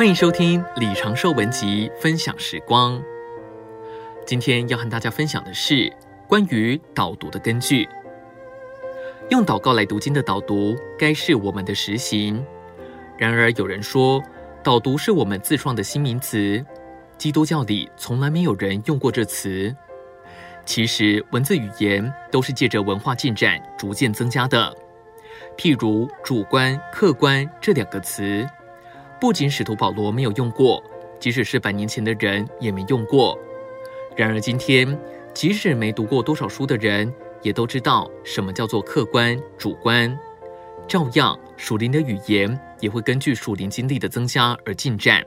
欢迎收听李长寿文集分享时光。今天要和大家分享的是关于导读的根据。用祷告来读经的导读，该是我们的实行。然而有人说，导读是我们自创的新名词，基督教里从来没有人用过这词。其实文字语言都是借着文化进展逐渐增加的。譬如主观、客观这两个词，不仅使徒保罗没有用过，即使是百年前的人也没用过。然而今天，即使没读过多少书的人，也都知道什么叫做客观、主观。照样，属灵的语言也会根据属灵经历的增加而进展。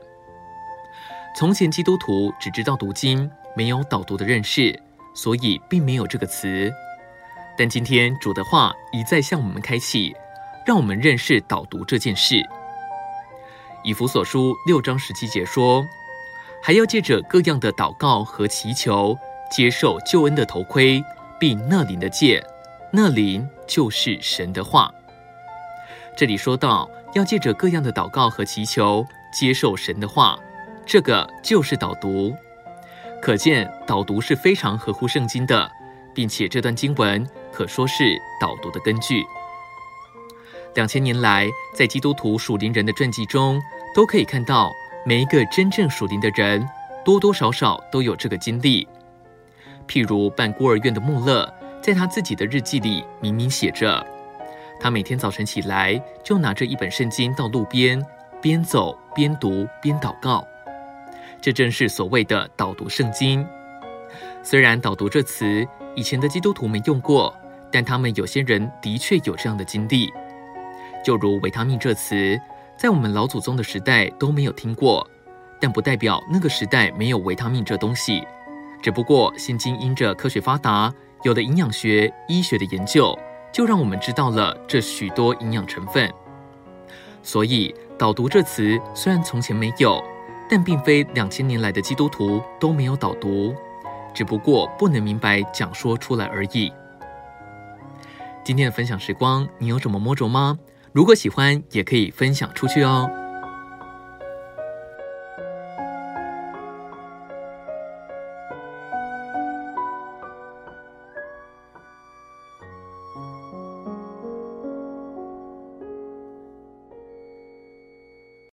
从前基督徒只知道读经，没有导读的认识，所以并没有这个词。但今天主的话一再向我们开启，让我们认识导读这件事。以弗所书六章十七节说，还要借着各样的祷告和祈求，接受救恩的头盔，并那灵的戒，那灵就是神的话。这里说到要借着各样的祷告和祈求，接受神的话，这个就是导读。可见导读是非常合乎圣经的，并且这段经文。可说是导读的根据。两千年来，在基督徒属灵人的传记中，都可以看到每一个真正属灵的人，多多少少都有这个经历。譬如办孤儿院的穆勒，在他自己的日记里明明写着，他每天早晨起来就拿着一本圣经到路边，边走边读边祷告。这正是所谓的导读圣经。虽然“导读”这词以前的基督徒没用过。但他们有些人的确有这样的经历，就如维他命这词，在我们老祖宗的时代都没有听过，但不代表那个时代没有维他命这东西，只不过现今因着科学发达，有了营养学、医学的研究，就让我们知道了这许多营养成分。所以导读这词虽然从前没有，但并非两千年来的基督徒都没有导读，只不过不能明白讲说出来而已。今天的分享时光，你有什么摸着吗？如果喜欢，也可以分享出去哦。